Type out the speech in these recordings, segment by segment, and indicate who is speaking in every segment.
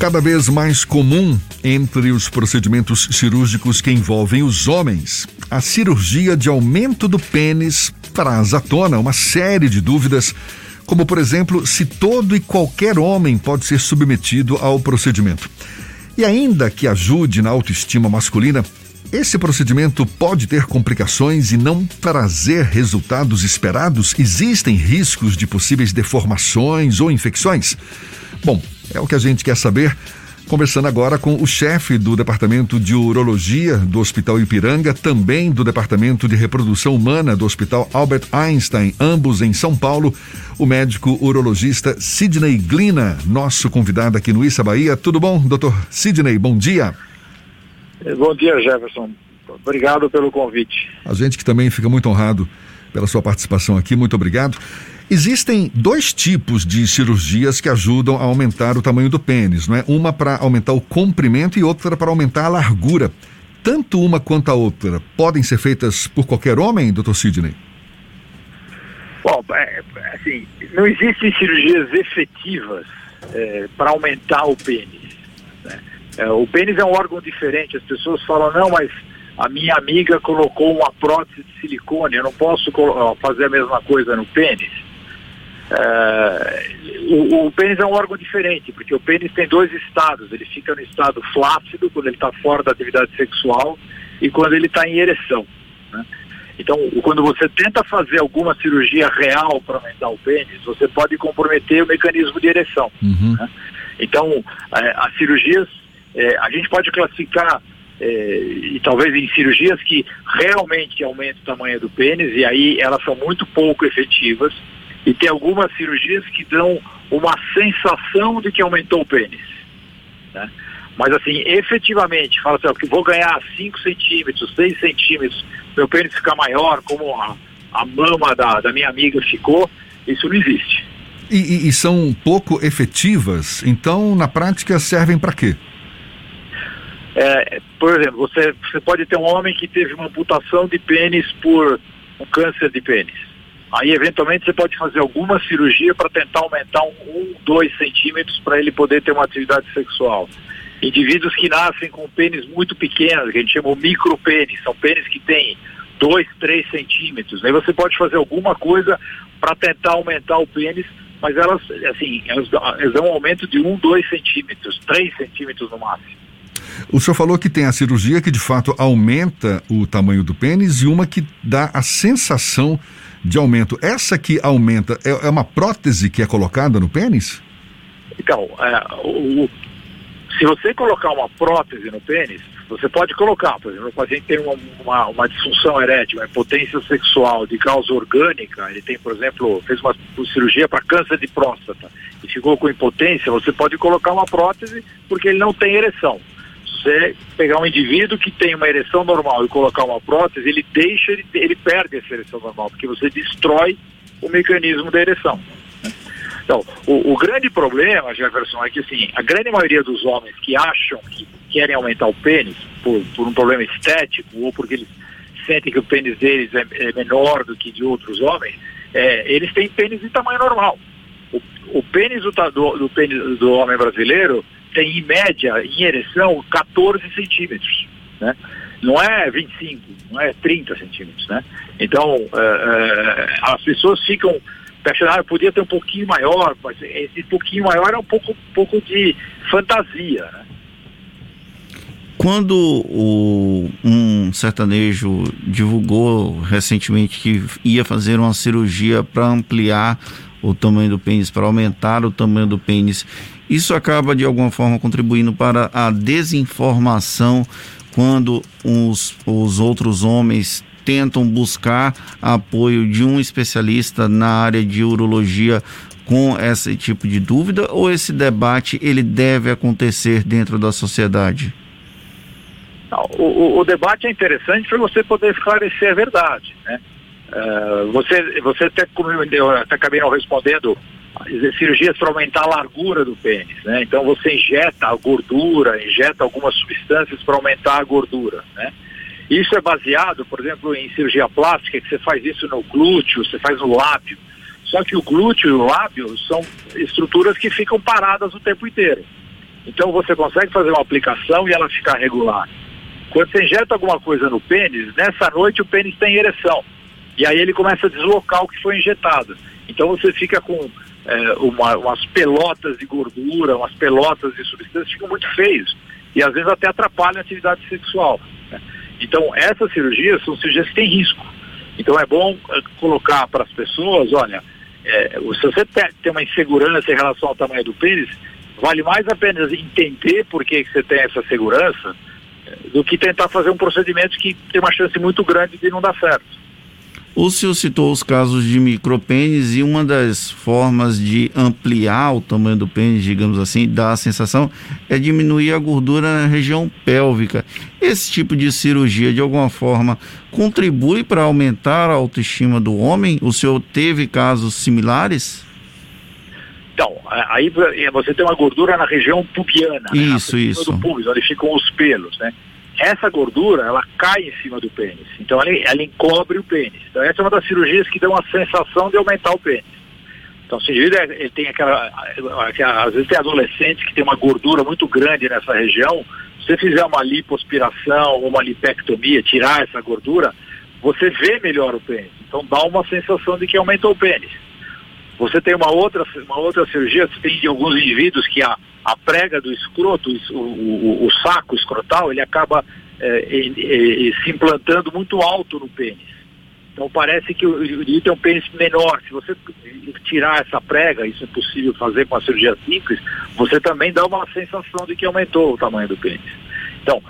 Speaker 1: Cada vez mais comum entre os procedimentos cirúrgicos que envolvem os homens, a cirurgia de aumento do pênis traz à tona uma série de dúvidas, como por exemplo, se todo e qualquer homem pode ser submetido ao procedimento. E ainda que ajude na autoestima masculina, esse procedimento pode ter complicações e não trazer resultados esperados? Existem riscos de possíveis deformações ou infecções? Bom, é o que a gente quer saber. Conversando agora com o chefe do Departamento de Urologia do Hospital Ipiranga, também do Departamento de Reprodução Humana do Hospital Albert Einstein, ambos em São Paulo, o médico urologista Sidney Glina, nosso convidado aqui no Issa Bahia. Tudo bom, doutor Sidney? Bom dia.
Speaker 2: Bom dia, Jefferson. Obrigado pelo convite.
Speaker 1: A gente que também fica muito honrado pela sua participação aqui, muito obrigado. Existem dois tipos de cirurgias que ajudam a aumentar o tamanho do pênis, não é? Uma para aumentar o comprimento e outra para aumentar a largura. Tanto uma quanto a outra podem ser feitas por qualquer homem, doutor Sidney?
Speaker 2: Bom, é, assim, não existem cirurgias efetivas é, para aumentar o pênis. É, o pênis é um órgão diferente. As pessoas falam, não, mas a minha amiga colocou uma prótese de silicone, eu não posso fazer a mesma coisa no pênis. É, o, o, pênis é um órgão diferente, porque o pênis tem dois estados. Ele fica no estado flácido, quando ele está fora da atividade sexual, e quando ele está em ereção. Né? Então, quando você tenta fazer alguma cirurgia real para aumentar o pênis, você pode comprometer o mecanismo de ereção. Uhum. Né? Então, é, as cirurgias, é, a gente pode classificar, é, e talvez em cirurgias que realmente aumentam o tamanho do pênis, e aí elas são muito pouco efetivas e tem algumas cirurgias que dão uma sensação de que aumentou o pênis. Né? Mas assim, efetivamente, fala assim, ó, que vou ganhar 5 centímetros, 6 centímetros, meu pênis ficar maior, como a, a mama da, da minha amiga ficou, isso não existe.
Speaker 1: E, e, e são pouco efetivas, então na prática servem para quê?
Speaker 2: É, por exemplo, você, você pode ter um homem que teve uma amputação de pênis por um câncer de pênis. Aí, eventualmente, você pode fazer alguma cirurgia para tentar aumentar um, um dois centímetros para ele poder ter uma atividade sexual. Indivíduos que nascem com pênis muito pequenos, que a gente chama micropênis, são pênis que têm 2, 3 centímetros. Aí você pode fazer alguma coisa para tentar aumentar o pênis, mas elas, assim, elas, elas dão um aumento de 1, 2 centímetros, 3 centímetros no máximo.
Speaker 1: O senhor falou que tem a cirurgia que de fato aumenta o tamanho do pênis e uma que dá a sensação de aumento. Essa que aumenta é, é uma prótese que é colocada no pênis?
Speaker 2: Então, é, o, se você colocar uma prótese no pênis, você pode colocar, por exemplo, o paciente tem uma, uma, uma, disfunção erétil, uma impotência sexual de causa orgânica, ele tem, por exemplo, fez uma cirurgia para câncer de próstata e ficou com impotência, você pode colocar uma prótese porque ele não tem ereção você pegar um indivíduo que tem uma ereção normal e colocar uma prótese, ele deixa, ele, ele perde essa ereção normal, porque você destrói o mecanismo da ereção. Então, o, o, grande problema, Jefferson, é que assim, a grande maioria dos homens que acham que querem aumentar o pênis por, por um problema estético ou porque eles sentem que o pênis deles é, é menor do que de outros homens, é, eles têm pênis de tamanho normal. O, o pênis do, do, do, pênis do homem brasileiro tem em média, em ereção, 14 centímetros, né? Não é 25, não é 30 centímetros, né? Então, é, é, as pessoas ficam ah, podia ter um pouquinho maior, mas esse pouquinho maior é um pouco, um pouco de fantasia, né?
Speaker 3: Quando o, um sertanejo divulgou recentemente que ia fazer uma cirurgia para ampliar o tamanho do pênis, para aumentar o tamanho do pênis, isso acaba de alguma forma contribuindo para a desinformação quando os, os outros homens tentam buscar apoio de um especialista na área de urologia com esse tipo de dúvida ou esse debate ele deve acontecer dentro da sociedade?
Speaker 2: O, o, debate é interessante para você poder esclarecer a verdade, né? Uh, você, você até, eu até acabei não respondendo cirurgias para aumentar a largura do pênis, né? Então você injeta a gordura, injeta algumas substâncias para aumentar a gordura, né? Isso é baseado, por exemplo, em cirurgia plástica, que você faz isso no glúteo, você faz no lábio. Só que o glúteo e o lábio são estruturas que ficam paradas o tempo inteiro. Então você consegue fazer uma aplicação e ela ficar regular. Quando você injeta alguma coisa no pênis, nessa noite o pênis tem ereção. E aí ele começa a deslocar o que foi injetado. Então você fica com é, uma, umas pelotas de gordura, umas pelotas de substâncias, ficam muito feios. E às vezes até atrapalham a atividade sexual. Né? Então essas cirurgias são cirurgias que têm risco. Então é bom é, colocar para as pessoas, olha, é, se você tem uma insegurança em relação ao tamanho do pênis, vale mais a pena entender por que, você tem essa segurança é, do que tentar fazer um procedimento que tem uma chance muito grande de não dar certo.
Speaker 3: O senhor citou os casos de micropênis e uma das formas de ampliar o tamanho do pênis, digamos assim, dar a sensação, é diminuir a gordura na região pélvica. Esse tipo de cirurgia, de alguma forma, contribui para aumentar a autoestima do homem? O senhor teve casos similares?
Speaker 2: Então, aí você tem uma gordura na região pubiana.
Speaker 3: Isso, né? isso.
Speaker 2: Do pubis, onde ficam os pelos, né? Essa gordura, ela cai em cima do pênis. Então ela, ela encobre o pênis. Então essa é uma das cirurgias que dão a sensação de aumentar o pênis. Então se o indivíduo ele tem aquela, aquela, às vezes tem adolescentes que tem uma gordura muito grande nessa região, se você fizer uma lipoaspiração ou uma lipectomia, tirar essa gordura, você vê melhor o pênis. Então dá uma sensação de que aumentou o pênis. Você tem uma outra, uma outra cirurgia, você tem de alguns indivíduos que a, a prega do escroto, o, o, o saco escrotal, ele acaba é, é, se implantando muito alto no pênis. Então parece que o indivíduo tem um pênis menor. Se você tirar essa prega, isso é possível fazer com a cirurgia simples, você também dá uma sensação de que aumentou o tamanho do pênis. Então,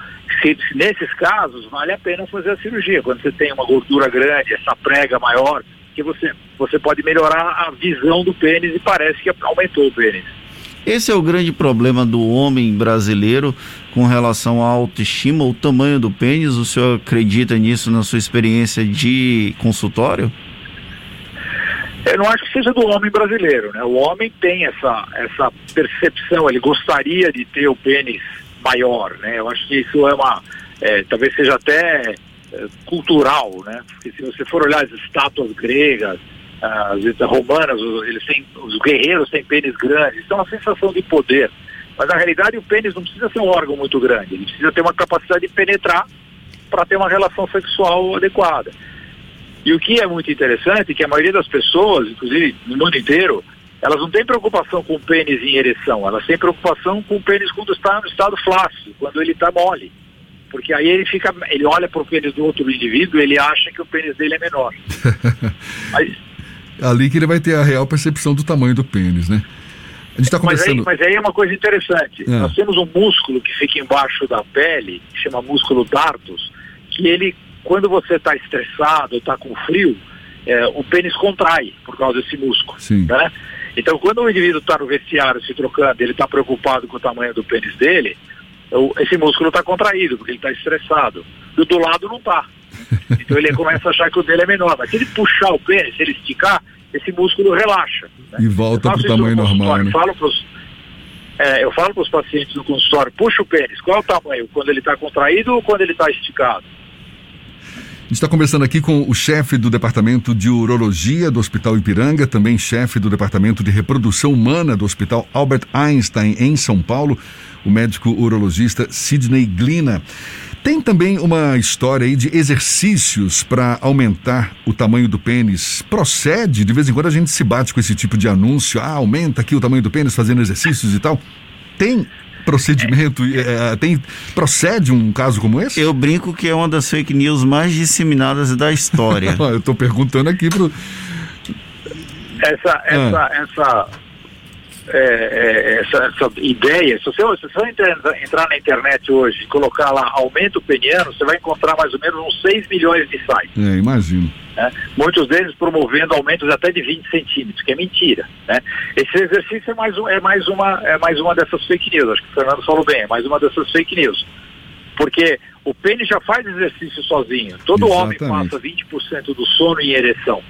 Speaker 2: se nesses casos, vale a pena fazer a cirurgia. Quando você tem uma gordura grande, essa prega maior, que você, você pode melhorar a visão do pênis e parece que aumentou o pênis.
Speaker 3: Esse é o grande problema do homem brasileiro com relação à autoestima, o tamanho do pênis. O senhor acredita nisso na sua experiência de consultório?
Speaker 2: Eu não acho que seja do homem brasileiro, né? O homem tem essa, essa percepção, ele gostaria de ter o pênis maior, né? Eu acho que isso é uma, é, talvez seja até cultural, né? Porque se você for olhar as estátuas gregas, as romanas, eles têm, os guerreiros têm pênis grandes, isso é uma sensação de poder. Mas na realidade o pênis não precisa ser um órgão muito grande, ele precisa ter uma capacidade de penetrar para ter uma relação sexual adequada. E o que é muito interessante é que a maioria das pessoas, inclusive no mundo inteiro, elas não têm preocupação com o pênis em ereção, elas têm preocupação com o pênis quando está no estado flácido, quando ele está mole porque aí ele fica, ele olha para o pênis do outro indivíduo ele acha que o pênis dele é menor.
Speaker 1: mas, Ali que ele vai ter a real percepção do tamanho do pênis, né?
Speaker 2: A gente está conversando... Mas aí, mas aí é uma coisa interessante. É. Nós temos um músculo que fica embaixo da pele, que chama músculo dartos, que ele, quando você está estressado, está com frio, é, o pênis contrai por causa desse músculo. Sim. Né? Então, quando o indivíduo está no vestiário se trocando, ele está preocupado com o tamanho do pênis dele, esse músculo está contraído, porque ele está estressado. E o do lado não está. Então ele começa a achar que o dele é menor. Mas se ele puxar o pênis, se ele esticar, esse músculo relaxa.
Speaker 1: Né? E volta para o tamanho normal. Né?
Speaker 2: Falo pros, é, eu falo para os pacientes no consultório, puxa o pênis, qual é o tamanho? Quando ele está contraído ou quando ele está esticado?
Speaker 1: A gente está conversando aqui com o chefe do Departamento de Urologia do Hospital Ipiranga, também chefe do Departamento de Reprodução Humana do Hospital Albert Einstein, em São Paulo, o médico urologista Sidney Glina. Tem também uma história aí de exercícios para aumentar o tamanho do pênis. Procede? De vez em quando a gente se bate com esse tipo de anúncio. Ah, aumenta aqui o tamanho do pênis fazendo exercícios e tal. Tem procedimento? É, tem, procede um caso como esse?
Speaker 3: Eu brinco que é uma das fake news mais disseminadas da história.
Speaker 1: Eu estou perguntando aqui pro.
Speaker 2: Essa, essa, ah. essa, é, é, essa, essa, ideia, se você, se você entrar, entrar, na internet hoje e colocar lá aumento peniano, você vai encontrar mais ou menos uns 6 milhões de sites.
Speaker 1: É, imagino.
Speaker 2: Né? Muitos deles promovendo aumentos até de 20 centímetros, que é mentira. Né? Esse exercício é mais, um, é, mais uma, é mais uma dessas fake news, acho que o Fernando falou bem, é mais uma dessas fake news. Porque o pênis já faz exercício sozinho. Todo Exatamente. homem passa 20% do sono em ereção.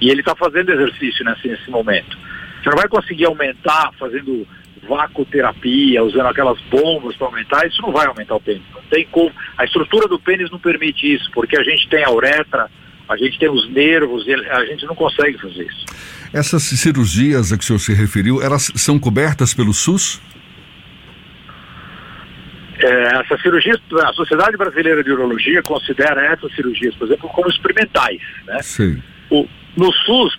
Speaker 2: E ele está fazendo exercício nesse, nesse momento. Você não vai conseguir aumentar fazendo vacoterapia, usando aquelas bombas para aumentar, isso não vai aumentar o pênis. Não tem como. A estrutura do pênis não permite isso, porque a gente tem a uretra, a gente tem os nervos, e a gente não consegue fazer isso.
Speaker 1: Essas cirurgias a que o senhor se referiu, elas são cobertas pelo SUS?
Speaker 2: É, essas cirurgias, a Sociedade Brasileira de Urologia considera essas cirurgias, por exemplo, como experimentais. Né?
Speaker 1: Sim.
Speaker 2: O, no SUS,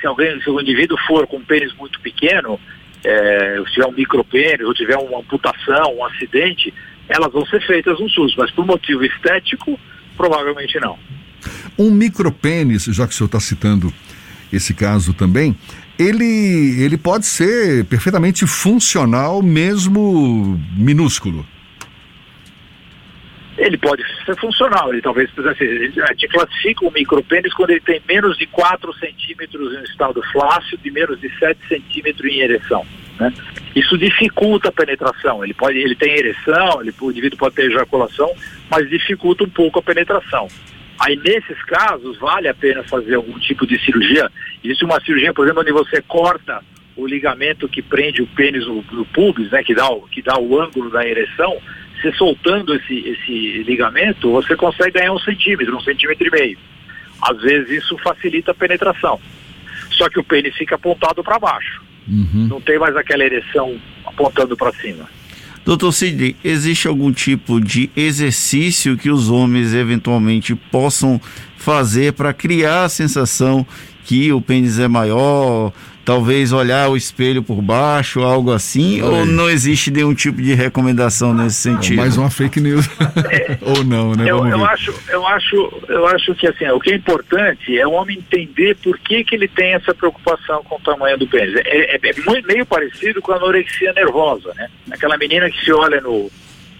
Speaker 2: se, alguém, se indivíduo for com um pênis muito pequeno, é, se tiver um micropênis ou tiver uma amputação, um acidente, elas vão ser feitas no SUS, mas por motivo estético, provavelmente não.
Speaker 1: Um micropênis, já que o senhor está citando esse caso também, ele, ele pode ser perfeitamente funcional, mesmo minúsculo.
Speaker 2: Ele pode ser funcional, ele talvez assim, a gente classifica o micropênis quando ele tem menos de 4 centímetros em estado flácido e menos de 7 centímetros em ereção. Né? Isso dificulta a penetração. Ele, pode, ele tem ereção, ele, o indivíduo pode ter ejaculação, mas dificulta um pouco a penetração. Aí, nesses casos, vale a pena fazer algum tipo de cirurgia. Existe uma cirurgia, por exemplo, onde você corta o ligamento que prende o pênis no pubis, né, que, dá o, que dá o ângulo da ereção, você soltando esse, esse ligamento, você consegue ganhar um centímetro, um centímetro e meio. Às vezes isso facilita a penetração. Só que o pênis fica apontado para baixo. Uhum. Não tem mais aquela ereção apontando para cima.
Speaker 3: Doutor Sidney, existe algum tipo de exercício que os homens eventualmente possam fazer para criar a sensação que o pênis é maior, talvez olhar o espelho por baixo, algo assim, ou não existe nenhum tipo de recomendação nesse sentido?
Speaker 1: Mais uma fake news. ou não, né?
Speaker 2: Eu, eu, acho, eu, acho, eu acho que assim, o que é importante é o homem entender por que, que ele tem essa preocupação com o tamanho do pênis. É, é, é meio parecido com a anorexia nervosa, né? Aquela menina que se olha no,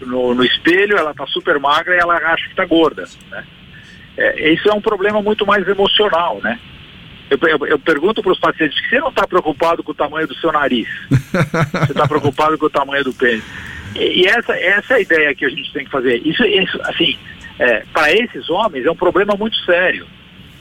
Speaker 2: no, no espelho, ela tá super magra e ela acha que tá gorda, né? É, isso é um problema muito mais emocional, né? Eu, eu, eu pergunto para os pacientes, você não está preocupado com o tamanho do seu nariz? você está preocupado com o tamanho do pênis? E, e, essa, essa é a ideia que a gente tem que fazer. Isso, isso assim, é, para esses homens é um problema muito sério.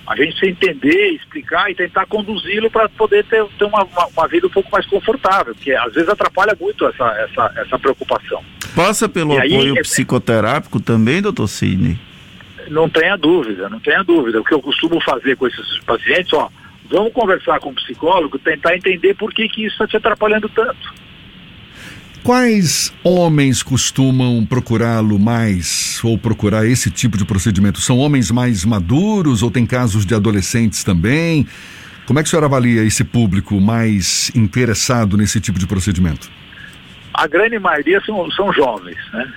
Speaker 2: A gente precisa entender, explicar e tentar conduzi-lo para poder ter, ter uma, uma, uma, vida um pouco mais confortável, porque às vezes atrapalha muito essa, essa, essa preocupação.
Speaker 3: Passa pelo e apoio aí, é- psicoterápico também, doutor Sidney?
Speaker 2: Não tenha dúvida, não tenha dúvida. O que eu costumo fazer com esses pacientes, ó, vamos conversar com o psicólogo, tentar entender por que, que isso está te atrapalhando tanto.
Speaker 1: Quais homens costumam procurá-lo mais ou procurar esse tipo de procedimento? São homens mais maduros ou tem casos de adolescentes também? Como é que o senhor avalia esse público mais interessado nesse tipo de procedimento?
Speaker 2: A grande maioria são, são jovens, né?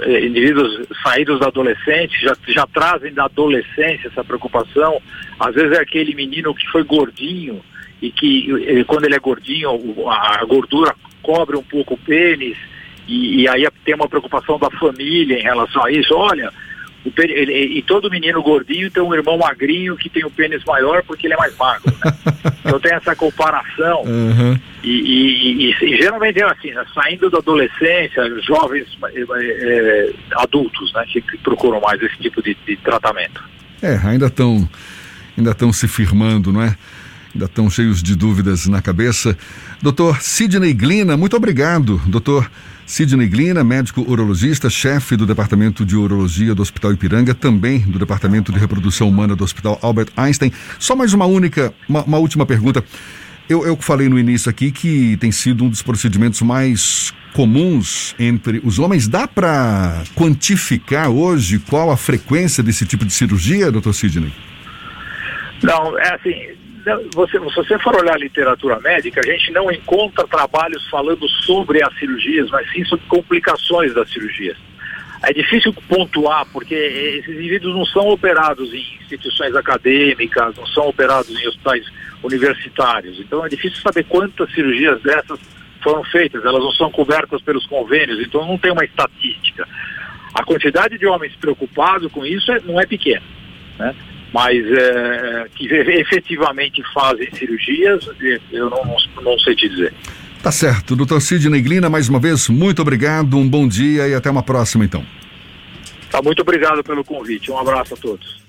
Speaker 2: Eh, indivíduos saídos da adolescência, já, já trazem da adolescência essa preocupação. Às vezes é aquele menino que foi gordinho e que eh, quando ele é gordinho, a gordura cobre um pouco o pênis e, e aí tem uma preocupação da família em relação a isso. Olha, Ele, e todo menino gordinho tem um irmão magrinho que tem o pênis maior porque ele é mais magro. Né? então tem essa comparação. Uhum. E, e, e, e, geralmente é assim, né? saindo da adolescência, jovens é, adultos né? que, que, procuram mais esse tipo de, de tratamento.
Speaker 1: É, ainda estão ainda estão se firmando, não é? Ainda estão cheios de dúvidas na cabeça. Doutor Sidney Glina, muito obrigado, doutor. Sidney Glina, médico urologista, chefe do Departamento de Urologia do Hospital Ipiranga, também do Departamento de Reprodução Humana do Hospital Albert Einstein. Só mais uma única, uma, uma última pergunta. Eu, eu falei no início aqui que tem sido um dos procedimentos mais comuns entre os homens. Dá para quantificar hoje qual a frequência desse tipo de cirurgia, doutor Sidney?
Speaker 2: Não, é assim, você, se você for olhar a literatura médica, a gente não encontra trabalhos falando sobre as cirurgias, mas sim sobre complicações das cirurgias. É difícil pontuar, porque esses indivíduos não são operados em instituições acadêmicas, não são operados em hospitais universitários. Então é difícil saber quantas cirurgias dessas foram feitas, elas não são cobertas pelos convênios, então não tem uma estatística. A quantidade de homens preocupados com isso é, não é pequena. Né? Mas é, que efetivamente fazem cirurgias, eu não, não, não sei te dizer.
Speaker 1: Tá certo. Doutor Sidney Glina, mais uma vez, muito obrigado, um bom dia e até uma próxima, então.
Speaker 2: Tá, muito obrigado pelo convite. Um abraço a todos.